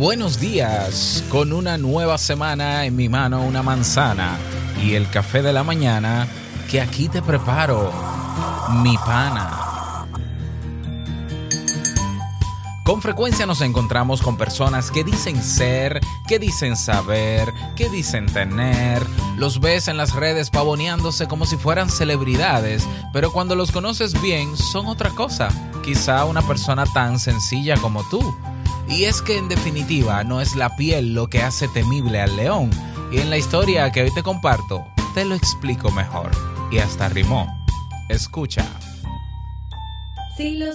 buenos días. Con una nueva semana en mi mano, una manzana y el café de la mañana que aquí te preparo, mi pana. Con frecuencia nos encontramos con personas que dicen ser, que dicen saber, que dicen tener. Los ves en las redes pavoneándose como si fueran celebridades, pero cuando los conoces bien son otra cosa. Quizá una persona tan sencilla como tú. Y es que en definitiva no es la piel lo que hace temible al león. Y en la historia que hoy te comparto, te lo explico mejor. Y hasta rimó. Escucha. Si lo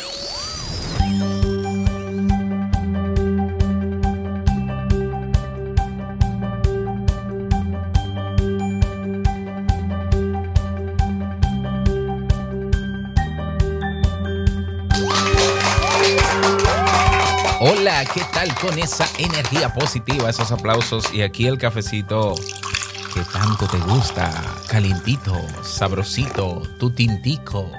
Hola, ¿qué tal con esa energía positiva, esos aplausos y aquí el cafecito que tanto te gusta, calientito, sabrosito, tu tintico?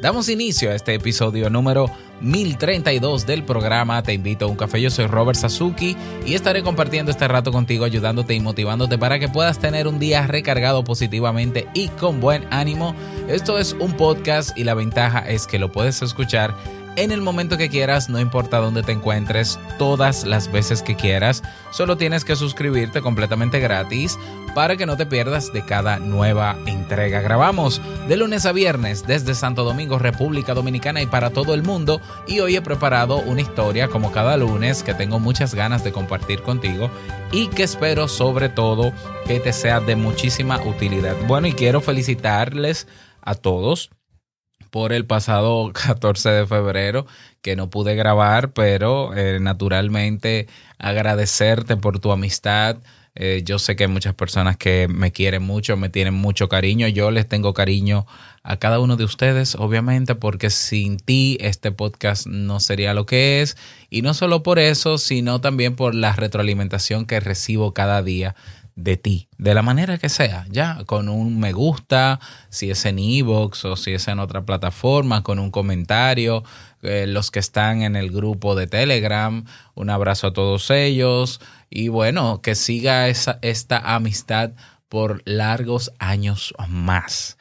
Damos inicio a este episodio número 1032 del programa Te invito a un café. Yo soy Robert Sasuki y estaré compartiendo este rato contigo, ayudándote y motivándote para que puedas tener un día recargado positivamente y con buen ánimo. Esto es un podcast y la ventaja es que lo puedes escuchar en el momento que quieras, no importa dónde te encuentres, todas las veces que quieras. Solo tienes que suscribirte completamente gratis para que no te pierdas de cada nueva entrega. Grabamos de lunes a viernes desde Santo Domingo, República Dominicana y para todo el mundo. Y hoy he preparado una historia como cada lunes que tengo muchas ganas de compartir contigo y que espero sobre todo que te sea de muchísima utilidad. Bueno, y quiero felicitarles a todos por el pasado 14 de febrero que no pude grabar, pero eh, naturalmente agradecerte por tu amistad. Eh, yo sé que hay muchas personas que me quieren mucho, me tienen mucho cariño. Yo les tengo cariño a cada uno de ustedes, obviamente, porque sin ti este podcast no sería lo que es. Y no solo por eso, sino también por la retroalimentación que recibo cada día de ti, de la manera que sea, ya, con un me gusta, si es en Evox o si es en otra plataforma, con un comentario, eh, los que están en el grupo de Telegram, un abrazo a todos ellos y bueno, que siga esa, esta amistad por largos años más.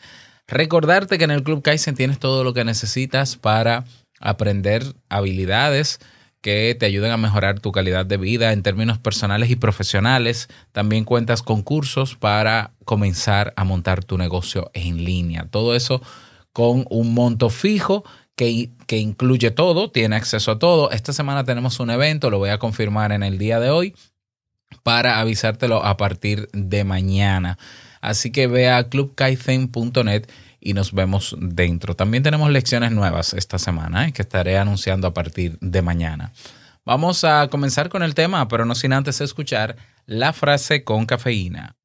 Recordarte que en el Club Kaizen tienes todo lo que necesitas para aprender habilidades, que te ayuden a mejorar tu calidad de vida en términos personales y profesionales. También cuentas con cursos para comenzar a montar tu negocio en línea. Todo eso con un monto fijo que, que, incluye todo, tiene acceso a todo. Esta semana tenemos un evento, lo voy a confirmar en el día de hoy para avisártelo a partir de mañana. Así que ve a clubkaizen.net y nos vemos dentro. También tenemos lecciones nuevas esta semana ¿eh? que estaré anunciando a partir de mañana. Vamos a comenzar con el tema, pero no sin antes escuchar la frase con cafeína.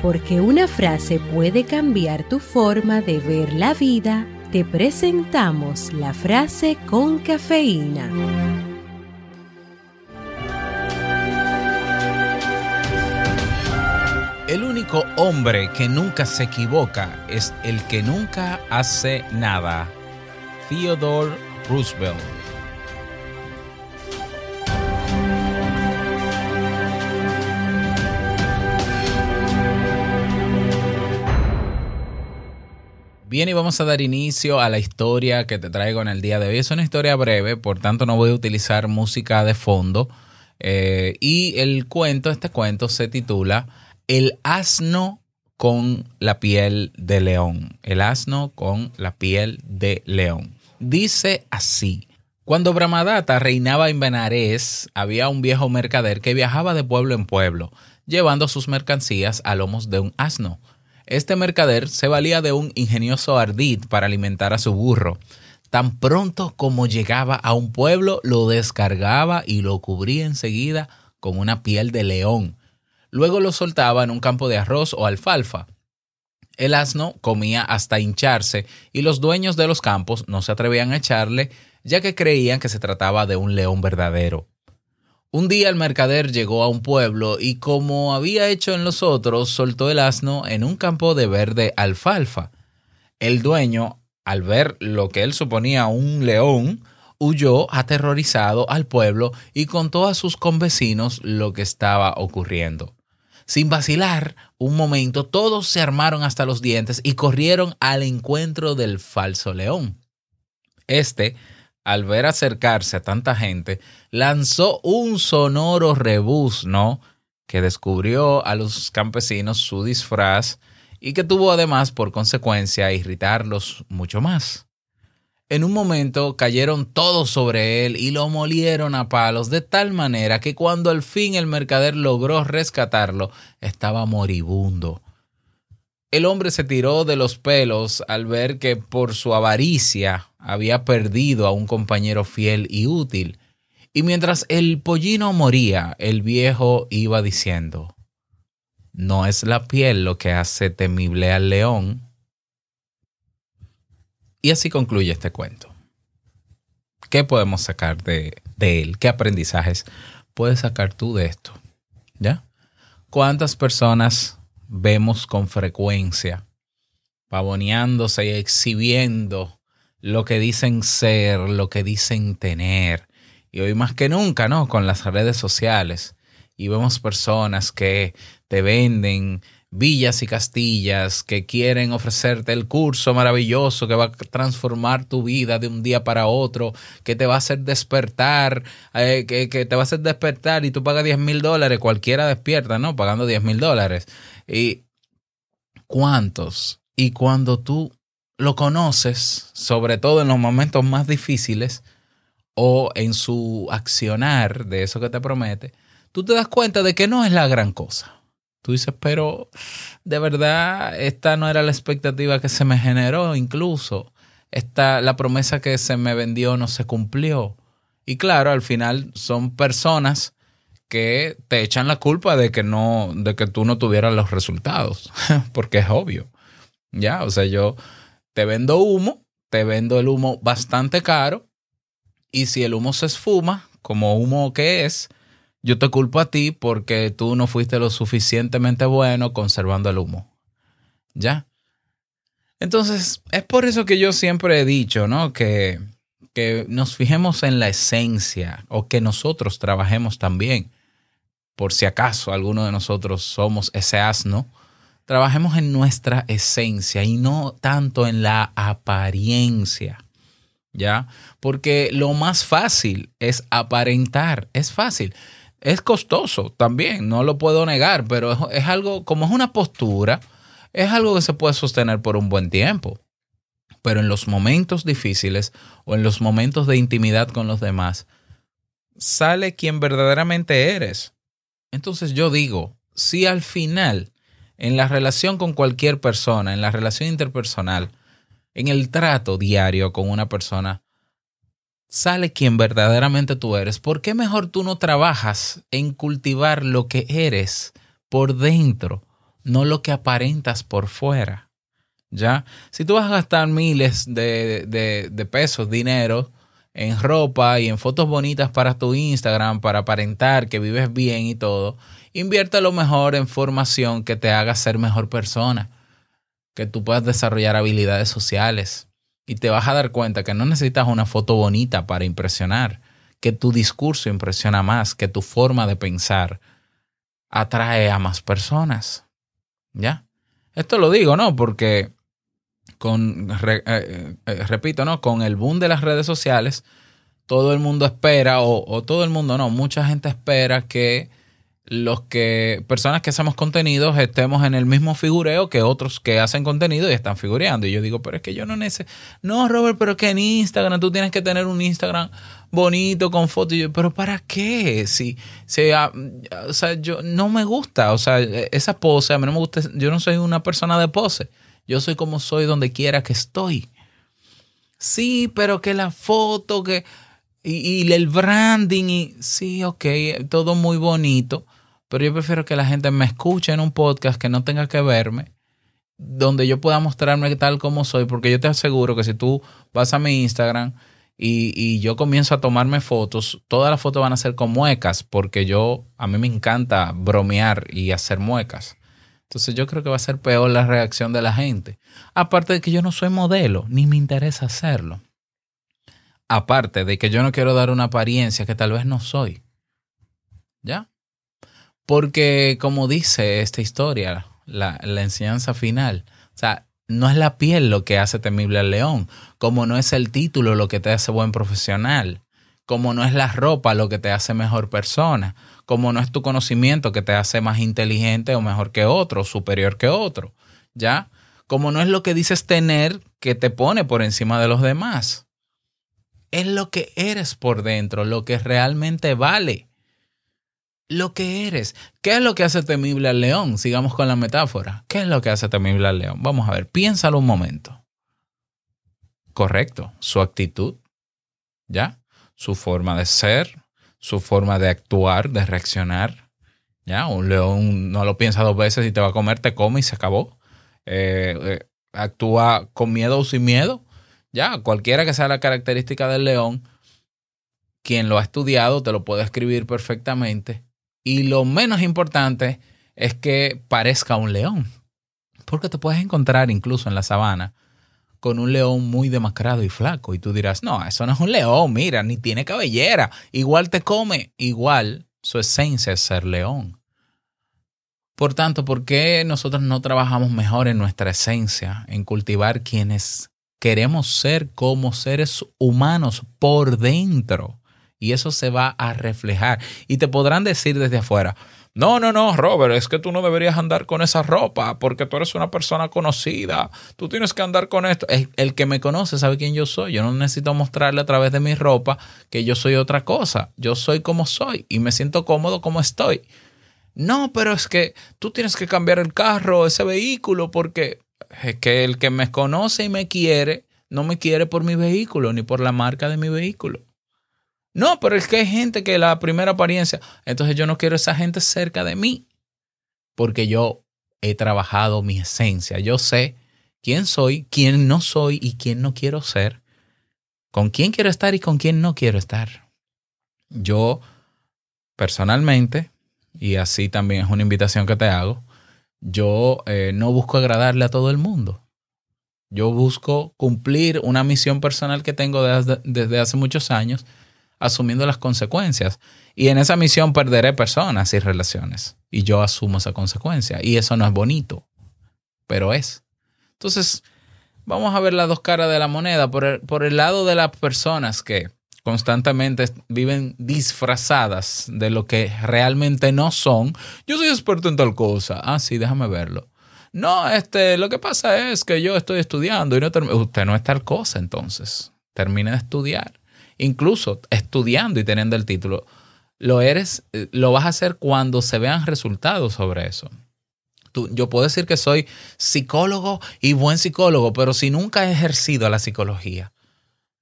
Porque una frase puede cambiar tu forma de ver la vida, te presentamos la frase con cafeína. El único hombre que nunca se equivoca es el que nunca hace nada. Theodore Roosevelt. Bien, y vamos a dar inicio a la historia que te traigo en el día de hoy. Es una historia breve, por tanto no voy a utilizar música de fondo. Eh, y el cuento, este cuento se titula El asno con la piel de león. El asno con la piel de león. Dice así. Cuando Brahmadatta reinaba en Benares, había un viejo mercader que viajaba de pueblo en pueblo, llevando sus mercancías a lomos de un asno. Este mercader se valía de un ingenioso ardid para alimentar a su burro. Tan pronto como llegaba a un pueblo, lo descargaba y lo cubría enseguida con una piel de león. Luego lo soltaba en un campo de arroz o alfalfa. El asno comía hasta hincharse y los dueños de los campos no se atrevían a echarle ya que creían que se trataba de un león verdadero. Un día el mercader llegó a un pueblo y como había hecho en los otros, soltó el asno en un campo de verde alfalfa. El dueño, al ver lo que él suponía un león, huyó aterrorizado al pueblo y contó a sus convecinos lo que estaba ocurriendo. Sin vacilar un momento, todos se armaron hasta los dientes y corrieron al encuentro del falso león. Este al ver acercarse a tanta gente, lanzó un sonoro rebuzno que descubrió a los campesinos su disfraz y que tuvo además por consecuencia irritarlos mucho más. En un momento cayeron todos sobre él y lo molieron a palos de tal manera que cuando al fin el mercader logró rescatarlo, estaba moribundo. El hombre se tiró de los pelos al ver que por su avaricia había perdido a un compañero fiel y útil. Y mientras el pollino moría, el viejo iba diciendo, no es la piel lo que hace temible al león. Y así concluye este cuento. ¿Qué podemos sacar de, él? ¿Qué aprendizajes puedes sacar tú de esto? ¿Ya? ¿Cuántas personas vemos con frecuencia pavoneándose y exhibiendo lo que dicen ser, lo que dicen tener. Y hoy más que nunca, ¿no? Con las redes sociales. Y vemos personas que te venden villas y castillas, que quieren ofrecerte el curso maravilloso que va a transformar tu vida de un día para otro, que te va a hacer despertar, eh, que, que, te va a hacer despertar y tú pagas 10 mil dólares, cualquiera despierta, ¿no? Pagando 10 mil dólares. ¿Y cuántos? Y cuando tú lo conoces, sobre todo en los momentos más difíciles o en su accionar de eso que te promete, tú te das cuenta de que no es la gran cosa. Tú dices, pero de verdad esta no era la expectativa que se me generó, incluso esta, la promesa que se me vendió no se cumplió. Y claro, al final son personas que te echan la culpa de que no, de que tú no tuvieras los resultados, porque es obvio. Ya, o sea, yo te vendo humo, te vendo el humo bastante caro y si el humo se esfuma, como humo que es, yo te culpo a ti porque tú no fuiste lo suficientemente bueno conservando el humo. ¿Ya? Entonces, es por eso que yo siempre he dicho, ¿no? Que, que nos fijemos en la esencia o que nosotros trabajemos también. Por si acaso alguno de nosotros somos ese asno, trabajemos en nuestra esencia y no tanto en la apariencia. ¿Ya? Porque lo más fácil es aparentar, es fácil. Es costoso también, no lo puedo negar, pero es, algo, como es una postura, es algo que se puede sostener por un buen tiempo. Pero en los momentos difíciles o en los momentos de intimidad con los demás, sale quien verdaderamente eres. Entonces yo digo, si al final en la relación con cualquier persona, en la relación interpersonal, en el trato diario con una persona, sale quien verdaderamente tú eres. ¿Por qué mejor tú no trabajas en cultivar lo que eres por dentro, no lo que aparentas por fuera? ¿Ya? Si tú vas a gastar miles de, de, de pesos, dinero, en ropa y en fotos bonitas para tu Instagram, para aparentar que vives bien y todo, Invierte lo mejor en formación que te haga ser mejor persona, que tú puedas desarrollar habilidades sociales y te vas a dar cuenta que no necesitas una foto bonita para impresionar, que tu discurso impresiona más, que tu forma de pensar atrae a más personas. ¿Ya? Esto lo digo, ¿no? Porque con, eh, eh, repito, ¿no? Con el boom de las redes sociales, todo el mundo espera, o todo el mundo no, mucha gente espera que los que, personas que hacemos contenidos, estemos en el mismo figureo que otros que hacen contenido y están figureando. Y yo digo, pero es que yo no necesito. No, Robert, pero que en Instagram tú tienes que tener un Instagram bonito con fotos. Y yo, pero ¿para qué? Si, si, ah, o sea, yo no me gusta. O sea, esa pose, a mí no me gusta. Yo no soy una persona de pose. Yo soy como soy donde quiera que estoy. Sí, pero que la foto, que. Y, y el branding, y sí, ok, todo muy bonito pero yo prefiero que la gente me escuche en un podcast que no tenga que verme, donde yo pueda mostrarme tal como soy, porque yo te aseguro que si tú vas a mi Instagram y, y yo comienzo a tomarme fotos, todas las fotos van a ser con muecas, porque yo, a mí me encanta bromear y hacer muecas. Entonces yo creo que va a ser peor la reacción de la gente. Aparte de que yo no soy modelo, ni me interesa hacerlo. Aparte de que yo no quiero dar una apariencia que tal vez no soy. ¿Ya? Porque como dice esta historia, la, enseñanza final, o sea, no es la piel lo que hace temible al león, como no es el título lo que te hace buen profesional, como no es la ropa lo que te hace mejor persona, como no es tu conocimiento que te hace más inteligente o mejor que otro, superior que otro, ¿ya? Como no es lo que dices tener que te pone por encima de los demás. Es lo que eres por dentro, lo que realmente vale lo que eres. ¿Qué es lo que hace temible al león? Sigamos con la metáfora. ¿Qué es lo que hace temible al león? Vamos a ver, piénsalo un momento. Correcto, su actitud, ¿ya? Su forma de ser, su forma de actuar, de reaccionar. ¿Ya? Un león no lo piensa dos veces y te va a comer, te come y se acabó. Eh, eh, actúa con miedo o sin miedo. Ya, cualquiera que sea la característica del león, quien lo ha estudiado te lo puede escribir perfectamente y lo menos importante es que parezca un león. Porque te puedes encontrar incluso en la sabana con un león muy demacrado y flaco. Y tú dirás, no, eso no es un león, mira, ni tiene cabellera. Igual te come. Igual su esencia es ser león. Por tanto, ¿por qué nosotros no trabajamos mejor en nuestra esencia, en cultivar quienes queremos ser como seres humanos por dentro? Y eso se va a reflejar. Y te podrán decir desde afuera, no, no, no, Robert, es que tú no deberías andar con esa ropa porque tú eres una persona conocida, tú tienes que andar con esto. El, que me conoce sabe quién yo soy, yo no necesito mostrarle a través de mi ropa que yo soy otra cosa, yo soy como soy y me siento cómodo como estoy. No, pero es que tú tienes que cambiar el carro, ese vehículo, porque es que el que me conoce y me quiere, no me quiere por mi vehículo ni por la marca de mi vehículo. No, pero es que hay gente que la primera apariencia, entonces yo no quiero esa gente cerca de mí, porque yo he trabajado mi esencia, yo sé quién soy, quién no soy y quién no quiero ser, con quién quiero estar y con quién no quiero estar. Yo, personalmente, y así también es una invitación que te hago, yo eh, no busco agradarle a todo el mundo. Yo busco cumplir una misión personal que tengo desde, desde hace muchos años asumiendo las consecuencias. Y en esa misión perderé personas y relaciones. Y yo asumo esa consecuencia. Y eso no es bonito, pero es. Entonces, vamos a ver las dos caras de la moneda. Por el, por el lado de las personas que constantemente viven disfrazadas de lo que realmente no son. Yo soy experto en tal cosa. Ah, sí, déjame verlo. No, este, lo que pasa es que yo estoy estudiando y no usted no es tal cosa, entonces. Termine de estudiar incluso estudiando y teniendo el título, lo eres, eh, lo vas a hacer cuando se vean resultados sobre eso. Tú, yo puedo decir que soy psicólogo y buen psicólogo, pero si nunca he ejercido la psicología,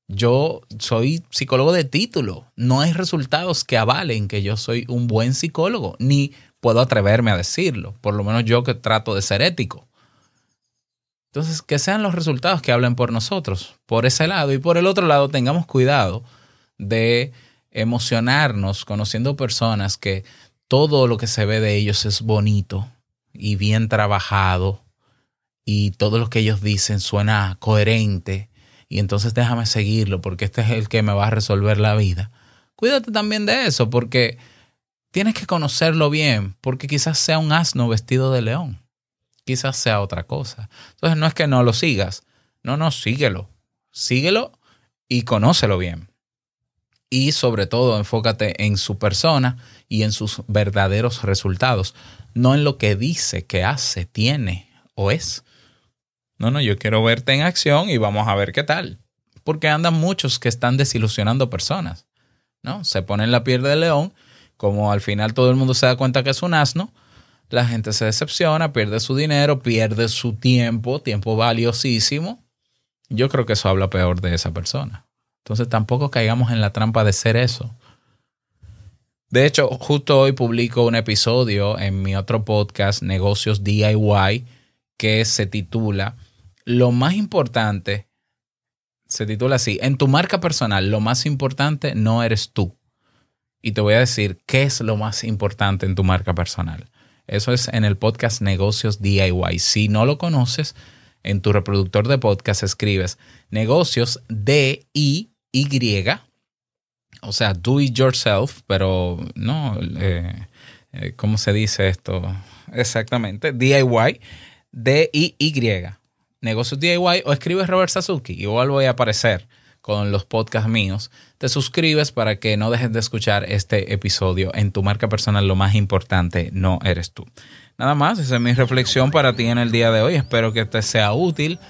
yo soy psicólogo de título. No hay resultados que avalen que yo soy un buen psicólogo, ni puedo atreverme a decirlo, por lo menos yo que trato de ser ético. Entonces, que sean los resultados que hablen por nosotros, por ese lado. Y por el otro lado, tengamos cuidado de emocionarnos conociendo personas que todo lo que se ve de ellos es bonito y bien trabajado y todo lo que ellos dicen suena coherente y entonces déjame seguirlo porque este es el que me va a resolver la vida. Cuídate también de eso porque tienes que conocerlo bien porque quizás sea un asno vestido de león quizás sea otra cosa. Entonces no es que no lo sigas, no, no, síguelo, síguelo y conócelo bien. y sobre todo enfócate en su persona y en sus verdaderos resultados, no en lo que dice, que hace, tiene o es. No, no, yo quiero verte en acción y vamos a ver qué tal. Porque andan muchos que están desilusionando personas, ¿no? Se ponen la piel de león, como al final todo el mundo se da cuenta que es un asno, la gente se decepciona, pierde su dinero, pierde su tiempo, tiempo valiosísimo. Yo creo que eso habla peor de esa persona. Entonces tampoco caigamos en la trampa de ser eso. De hecho, justo hoy publico un episodio en mi otro podcast, Negocios DIY, que se titula Lo más importante, se titula así, en tu marca personal, lo más importante no eres tú. Y te voy a decir qué es lo más importante en tu marca personal. Eso es en el podcast Negocios DIY. Si no lo conoces, en tu reproductor de podcast escribes negocios D-I-Y, o sea, do it yourself, pero no, eh, eh, ¿cómo se dice esto? Exactamente, DIY, D-I-Y, negocios DIY, o escribes Robert Sasuki, igual voy a aparecer con los podcasts míos, te suscribes para que no dejes de escuchar este episodio. En tu marca personal lo más importante no eres tú. Nada más, esa es mi reflexión para ti en el día de hoy. Espero que te sea útil.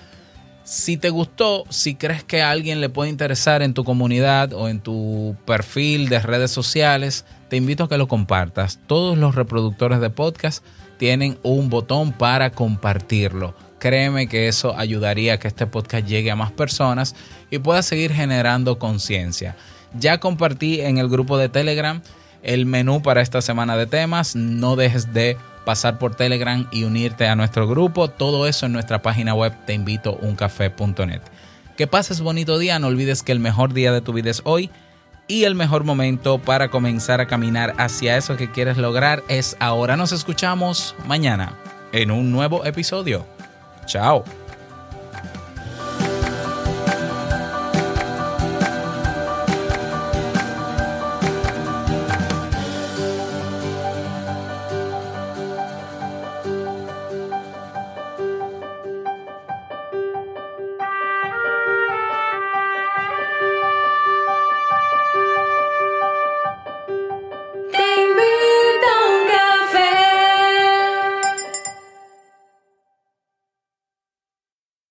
Si te gustó, si crees que a alguien le puede interesar en tu comunidad o en tu perfil de redes sociales, te invito a que lo compartas. Todos los reproductores de podcast tienen un botón para compartirlo Créeme que eso ayudaría a que este podcast llegue a más personas y pueda seguir generando conciencia. Ya compartí en el grupo de Telegram el menú para esta semana de temas. No dejes de pasar por Telegram y unirte a nuestro grupo. Todo eso en nuestra página web teinvitouncafé.net. Que pases bonito día. No olvides que el mejor día de tu vida es hoy y el mejor momento para comenzar a caminar hacia eso que quieres lograr es ahora. Nos escuchamos mañana en un nuevo episodio. Tchau!